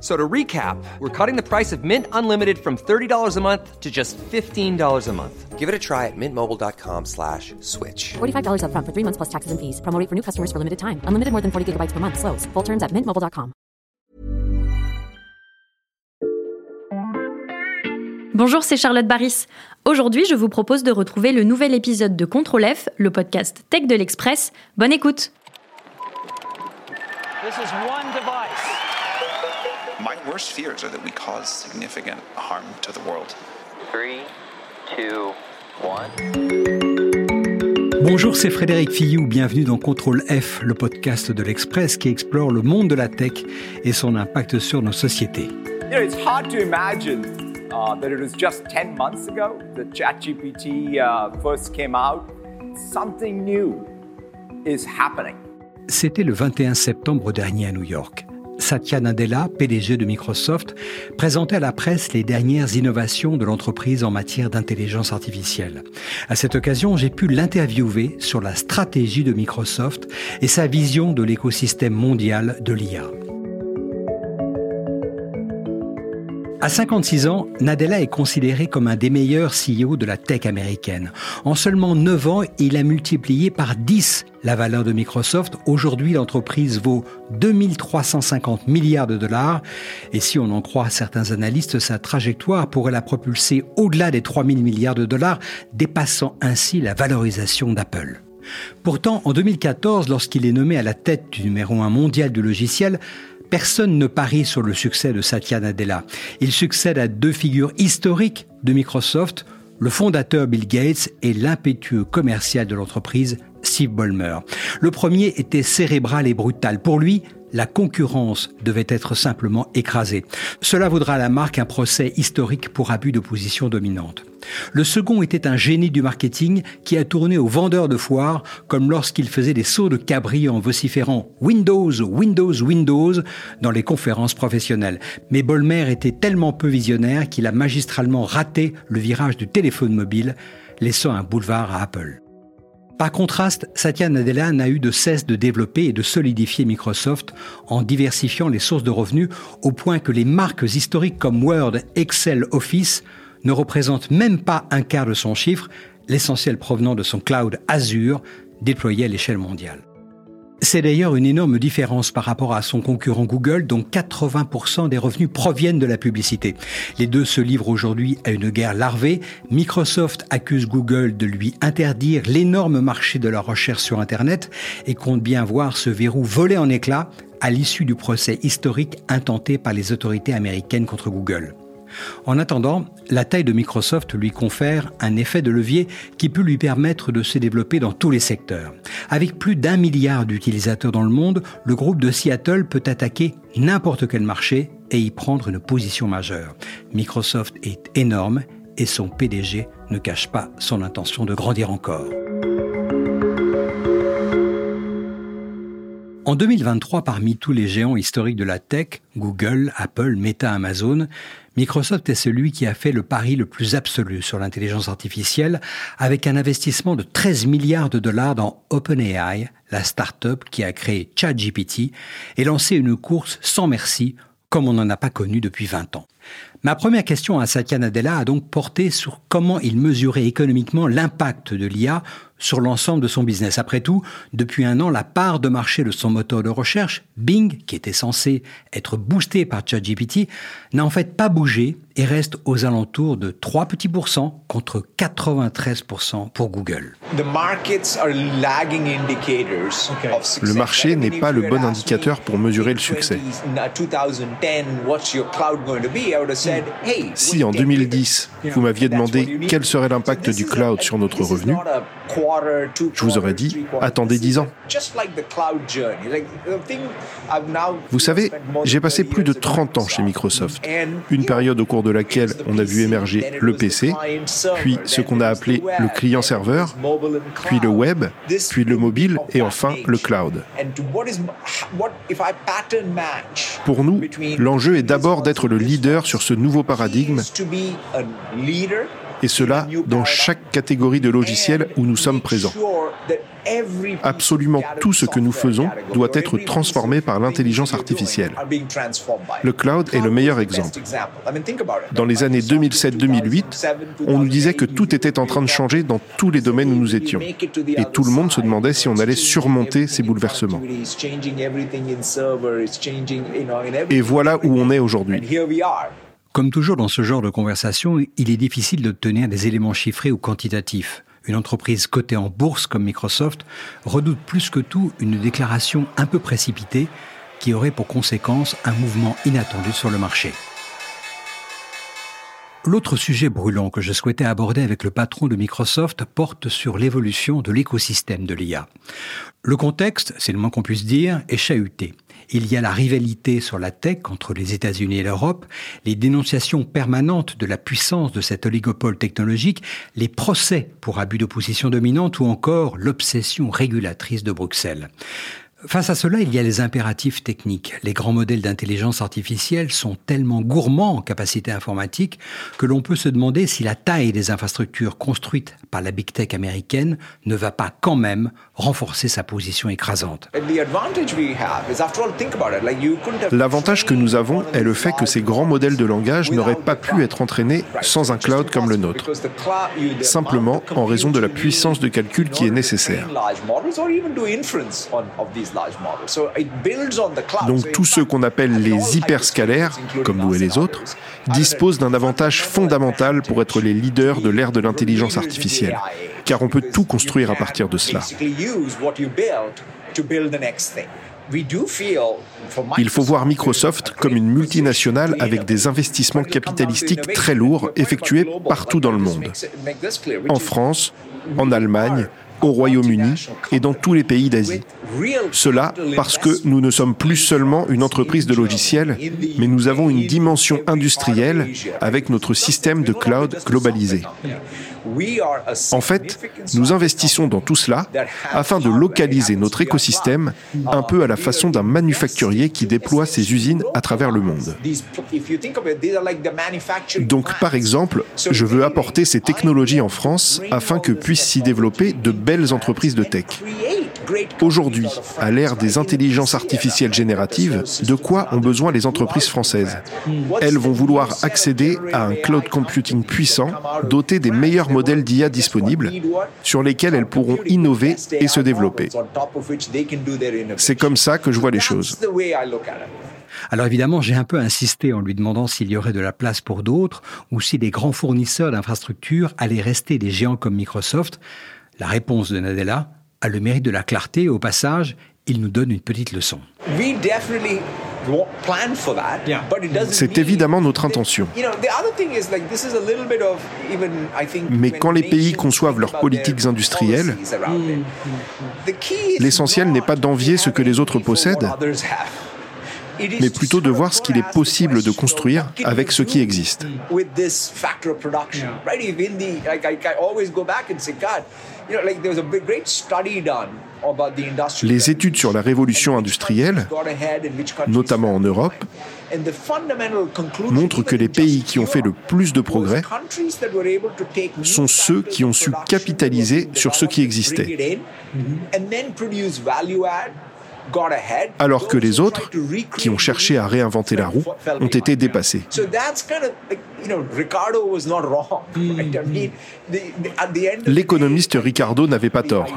So to recap, we're cutting the price of Mint Unlimited from $30 a month to just $15 a month. Give it a try at mintmobile.com slash switch. $45 upfront for three months plus taxes and fees. Promo rate for new customers for limited time. Unlimited more than 40 gigabytes per month. Slows. Full terms at mintmobile.com. Bonjour, c'est Charlotte Baris. Aujourd'hui, je vous propose de retrouver le nouvel épisode de Contrôle F, le podcast tech de l'Express. Bonne écoute. This is one device. Worst fears are that we cause significant harm to the world. Three, two, one. Bonjour, c'est Frédéric Fillou. Bienvenue dans Contrôle F, le podcast de l'Express qui explore le monde de la tech et son impact sur nos sociétés. You know, it's hard to imagine uh, that it was just 10 months ago that ChatGPT uh, first came out. Something new is happening. C'était le 21 septembre dernier à New York. Satya Nadella, PDG de Microsoft, présentait à la presse les dernières innovations de l'entreprise en matière d'intelligence artificielle. À cette occasion, j'ai pu l'interviewer sur la stratégie de Microsoft et sa vision de l'écosystème mondial de l'IA. À 56 ans, Nadella est considéré comme un des meilleurs CEO de la tech américaine. En seulement 9 ans, il a multiplié par 10 la valeur de Microsoft. Aujourd'hui, l'entreprise vaut 2350 milliards de dollars. Et si on en croit certains analystes, sa trajectoire pourrait la propulser au-delà des 3000 milliards de dollars, dépassant ainsi la valorisation d'Apple. Pourtant, en 2014, lorsqu'il est nommé à la tête du numéro 1 mondial du logiciel, Personne ne parie sur le succès de Satya Nadella. Il succède à deux figures historiques de Microsoft, le fondateur Bill Gates et l'impétueux commercial de l'entreprise Steve Ballmer. Le premier était cérébral et brutal. Pour lui, la concurrence devait être simplement écrasée. Cela vaudra à la marque un procès historique pour abus de position dominante. Le second était un génie du marketing qui a tourné aux vendeurs de foire comme lorsqu'il faisait des sauts de cabri en vociférant Windows, Windows, Windows dans les conférences professionnelles. Mais Bolmer était tellement peu visionnaire qu'il a magistralement raté le virage du téléphone mobile, laissant un boulevard à Apple. Par contraste, Satya Nadella n'a eu de cesse de développer et de solidifier Microsoft en diversifiant les sources de revenus au point que les marques historiques comme Word, Excel, Office ne représentent même pas un quart de son chiffre, l'essentiel provenant de son cloud Azure déployé à l'échelle mondiale. C'est d'ailleurs une énorme différence par rapport à son concurrent Google, dont 80% des revenus proviennent de la publicité. Les deux se livrent aujourd'hui à une guerre larvée. Microsoft accuse Google de lui interdire l'énorme marché de la recherche sur Internet et compte bien voir ce verrou voler en éclats à l'issue du procès historique intenté par les autorités américaines contre Google. En attendant, la taille de Microsoft lui confère un effet de levier qui peut lui permettre de se développer dans tous les secteurs. Avec plus d'un milliard d'utilisateurs dans le monde, le groupe de Seattle peut attaquer n'importe quel marché et y prendre une position majeure. Microsoft est énorme et son PDG ne cache pas son intention de grandir encore. En 2023, parmi tous les géants historiques de la tech, Google, Apple, Meta, Amazon, Microsoft est celui qui a fait le pari le plus absolu sur l'intelligence artificielle avec un investissement de 13 milliards de dollars dans OpenAI, la start-up qui a créé ChatGPT et lancé une course sans merci comme on n'en a pas connu depuis 20 ans. Ma première question à Satya Nadella a donc porté sur comment il mesurait économiquement l'impact de l'IA sur l'ensemble de son business. Après tout, depuis un an, la part de marché de son moteur de recherche, Bing, qui était censé être boosté par ChatGPT, n'a en fait pas bougé et reste aux alentours de 3 petits pourcents contre 93% pour Google. Le marché n'est pas le bon indicateur pour mesurer le succès. Si en 2010, vous m'aviez demandé quel serait l'impact du cloud sur notre revenu, je vous aurais dit, attendez 10 ans. Vous savez, j'ai passé plus de 30 ans chez Microsoft, une période au cours de laquelle on a vu émerger le PC, puis ce qu'on a appelé le client-serveur, puis le web, puis le mobile et enfin le cloud. Pour nous, l'enjeu est d'abord d'être le leader sur ce nouveau paradigme et cela dans chaque catégorie de logiciels où nous sommes présents. Absolument tout ce que nous faisons doit être transformé par l'intelligence artificielle. Le cloud est le meilleur exemple. Dans les années 2007-2008, on nous disait que tout était en train de changer dans tous les domaines où nous étions. Et tout le monde se demandait si on allait surmonter ces bouleversements. Et voilà où on est aujourd'hui. Comme toujours dans ce genre de conversation, il est difficile d'obtenir des éléments chiffrés ou quantitatifs. Une entreprise cotée en bourse comme Microsoft redoute plus que tout une déclaration un peu précipitée qui aurait pour conséquence un mouvement inattendu sur le marché. L'autre sujet brûlant que je souhaitais aborder avec le patron de Microsoft porte sur l'évolution de l'écosystème de l'IA. Le contexte, c'est le moins qu'on puisse dire, est chahuté. Il y a la rivalité sur la tech entre les États-Unis et l'Europe, les dénonciations permanentes de la puissance de cet oligopole technologique, les procès pour abus de position dominante ou encore l'obsession régulatrice de Bruxelles. Face à cela, il y a les impératifs techniques. Les grands modèles d'intelligence artificielle sont tellement gourmands en capacité informatique que l'on peut se demander si la taille des infrastructures construites par la big tech américaine ne va pas quand même renforcer sa position écrasante. L'avantage que nous avons est le fait que ces grands modèles de langage n'auraient pas pu être entraînés sans un cloud comme le nôtre, simplement en raison de la puissance de calcul qui est nécessaire. Donc tous ceux qu'on appelle les hyperscalaires, comme nous et les autres, disposent d'un avantage fondamental pour être les leaders de l'ère de l'intelligence artificielle, car on peut tout construire à partir de cela. Il faut voir Microsoft comme une multinationale avec des investissements capitalistiques très lourds effectués partout dans le monde. En France, en Allemagne, au Royaume-Uni et dans tous les pays d'Asie. Cela parce que nous ne sommes plus seulement une entreprise de logiciels, mais nous avons une dimension industrielle avec notre système de cloud globalisé. En fait, nous investissons dans tout cela afin de localiser notre écosystème un peu à la façon d'un manufacturier qui déploie ses usines à travers le monde. Donc, par exemple, je veux apporter ces technologies en France afin que puissent s'y développer de belles entreprises de tech. Aujourd'hui, à l'ère des intelligences artificielles génératives, de quoi ont besoin les entreprises françaises? Elles vont vouloir accéder à un cloud computing puissant, doté des meilleurs modèles d'IA disponibles, sur lesquels elles pourront innover et se développer. C'est comme ça que je vois les choses. Alors évidemment, j'ai un peu insisté en lui demandant s'il y aurait de la place pour d'autres ou si les grands fournisseurs d'infrastructures allaient rester des géants comme Microsoft. La réponse de Nadella, a le mérite de la clarté et au passage, il nous donne une petite leçon. C'est évidemment notre intention. Mais quand les pays conçoivent leurs politiques industrielles, l'essentiel n'est pas d'envier ce que les autres possèdent, mais plutôt de voir ce qu'il est possible de construire avec ce qui existe. Les études sur la révolution industrielle, notamment en Europe, montrent que les pays qui ont fait le plus de progrès sont ceux qui ont su capitaliser sur ce qui existait alors que les autres, qui ont cherché à réinventer la roue, ont été dépassés. L'économiste Ricardo n'avait pas tort.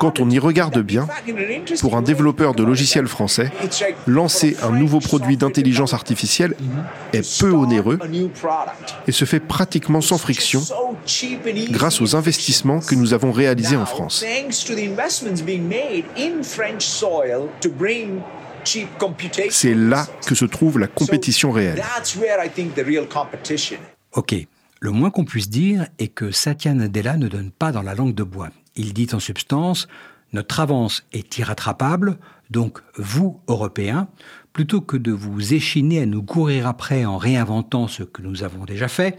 Quand on y regarde bien, pour un développeur de logiciels français, lancer un nouveau produit d'intelligence artificielle est peu onéreux et se fait pratiquement sans friction grâce aux investissements que nous avons réalisés en France. C'est là que se trouve la compétition réelle. Ok, le moins qu'on puisse dire est que Satya Nadella ne donne pas dans la langue de bois. Il dit en substance, notre avance est irrattrapable, donc vous, Européens, plutôt que de vous échiner à nous courir après en réinventant ce que nous avons déjà fait,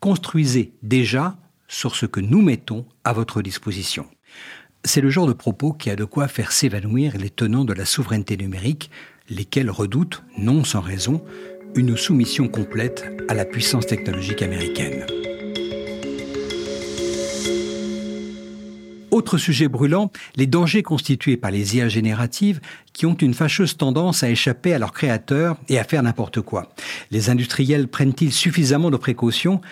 construisez déjà sur ce que nous mettons à votre disposition. C'est le genre de propos qui a de quoi faire s'évanouir les tenants de la souveraineté numérique, lesquels redoutent, non sans raison, une soumission complète à la puissance technologique américaine. Autre sujet brûlant, les dangers constitués par les IA génératives qui ont une fâcheuse tendance à échapper à leurs créateurs et à faire n'importe quoi. Les industriels prennent-ils suffisamment de précautions?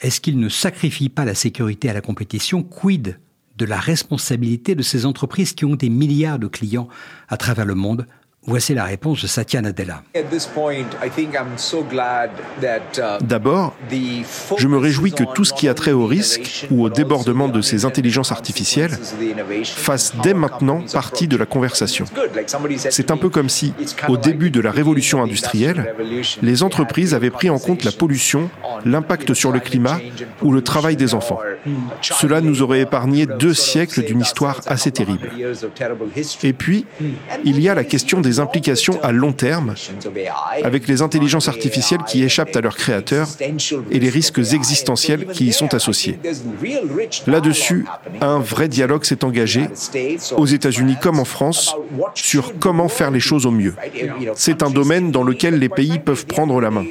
Est-ce qu'ils ne sacrifient pas la sécurité à la compétition? Quid de la responsabilité de ces entreprises qui ont des milliards de clients à travers le monde? Voici la réponse de Satya Nadella. D'abord, je me réjouis que tout ce qui a trait au risque ou au débordement de ces intelligences artificielles fasse dès maintenant partie de la conversation. C'est un peu comme si, au début de la révolution industrielle, les entreprises avaient pris en compte la pollution, l'impact sur le climat ou le travail des enfants. Cela nous aurait épargné deux siècles d'une histoire assez terrible. Et puis, il y a la question des implications à long terme avec les intelligences artificielles qui échappent à leurs créateurs et les risques existentiels qui y sont associés. Là-dessus, un vrai dialogue s'est engagé, aux États-Unis comme en France, sur comment faire les choses au mieux. C'est un domaine dans lequel les pays peuvent prendre la main.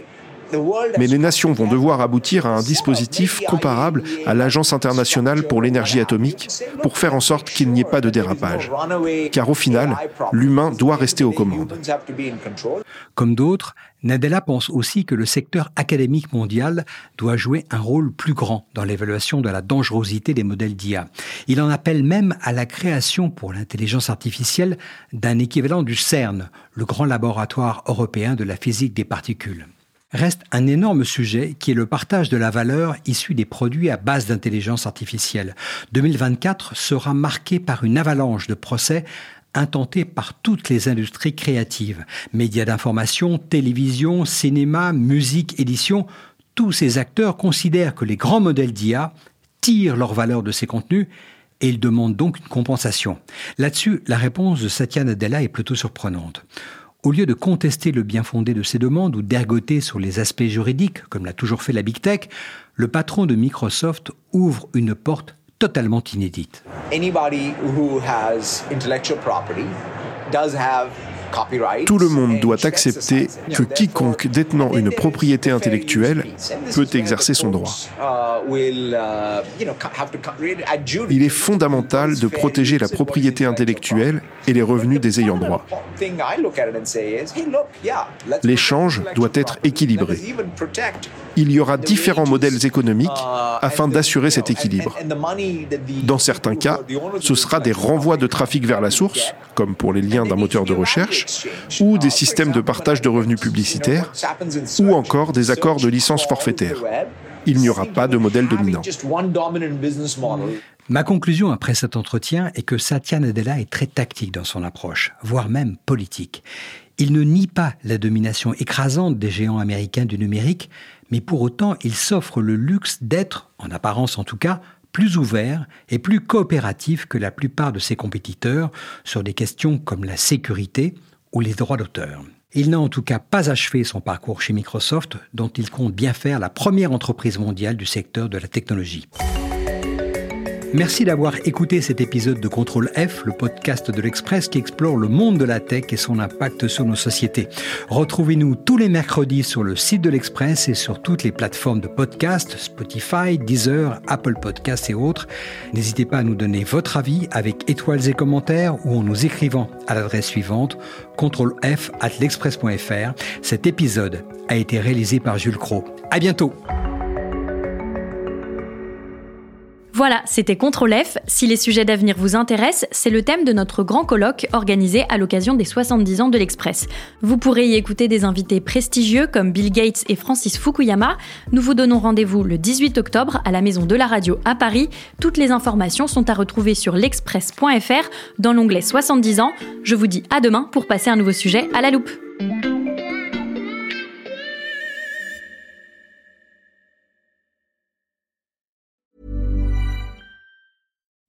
Mais les nations vont devoir aboutir à un dispositif comparable à l'Agence internationale pour l'énergie atomique pour faire en sorte qu'il n'y ait pas de dérapage. Car au final, l'humain doit rester aux commandes. Comme d'autres, Nadella pense aussi que le secteur académique mondial doit jouer un rôle plus grand dans l'évaluation de la dangerosité des modèles d'IA. Il en appelle même à la création pour l'intelligence artificielle d'un équivalent du CERN, le grand laboratoire européen de la physique des particules. Reste un énorme sujet qui est le partage de la valeur issue des produits à base d'intelligence artificielle. 2024 sera marqué par une avalanche de procès intentés par toutes les industries créatives. Médias d'information, télévision, cinéma, musique, édition, tous ces acteurs considèrent que les grands modèles d'IA tirent leur valeur de ces contenus et ils demandent donc une compensation. Là-dessus, la réponse de Satya Nadella est plutôt surprenante. Au lieu de contester le bien fondé de ces demandes ou d'ergoter sur les aspects juridiques, comme l'a toujours fait la Big Tech, le patron de Microsoft ouvre une porte totalement inédite. Anybody who has intellectual property does have tout le monde doit accepter que quiconque détenant une propriété intellectuelle peut exercer son droit. Il est fondamental de protéger la propriété intellectuelle et les revenus des ayants droit. L'échange doit être équilibré. Il y aura différents modèles économiques afin d'assurer cet équilibre. Dans certains cas, ce sera des renvois de trafic vers la source, comme pour les liens d'un moteur de recherche, ou des systèmes de partage de revenus publicitaires, ou encore des accords de licence forfaitaire. Il n'y aura pas de modèle dominant. Ma conclusion après cet entretien est que Satya Nadella est très tactique dans son approche, voire même politique. Il ne nie pas la domination écrasante des géants américains du numérique, mais pour autant il s'offre le luxe d'être, en apparence en tout cas, plus ouvert et plus coopératif que la plupart de ses compétiteurs sur des questions comme la sécurité ou les droits d'auteur. Il n'a en tout cas pas achevé son parcours chez Microsoft, dont il compte bien faire la première entreprise mondiale du secteur de la technologie. Merci d'avoir écouté cet épisode de Contrôle F, le podcast de l'Express qui explore le monde de la tech et son impact sur nos sociétés. Retrouvez-nous tous les mercredis sur le site de l'Express et sur toutes les plateformes de podcast, Spotify, Deezer, Apple Podcasts et autres. N'hésitez pas à nous donner votre avis avec étoiles et commentaires ou en nous écrivant à l'adresse suivante contrôle F at l'express.fr. Cet épisode a été réalisé par Jules Cro. À bientôt! Voilà, c'était Contrôle F. Si les sujets d'avenir vous intéressent, c'est le thème de notre grand colloque organisé à l'occasion des 70 ans de l'Express. Vous pourrez y écouter des invités prestigieux comme Bill Gates et Francis Fukuyama. Nous vous donnons rendez-vous le 18 octobre à la Maison de la Radio à Paris. Toutes les informations sont à retrouver sur l'express.fr dans l'onglet 70 ans. Je vous dis à demain pour passer un nouveau sujet à la loupe.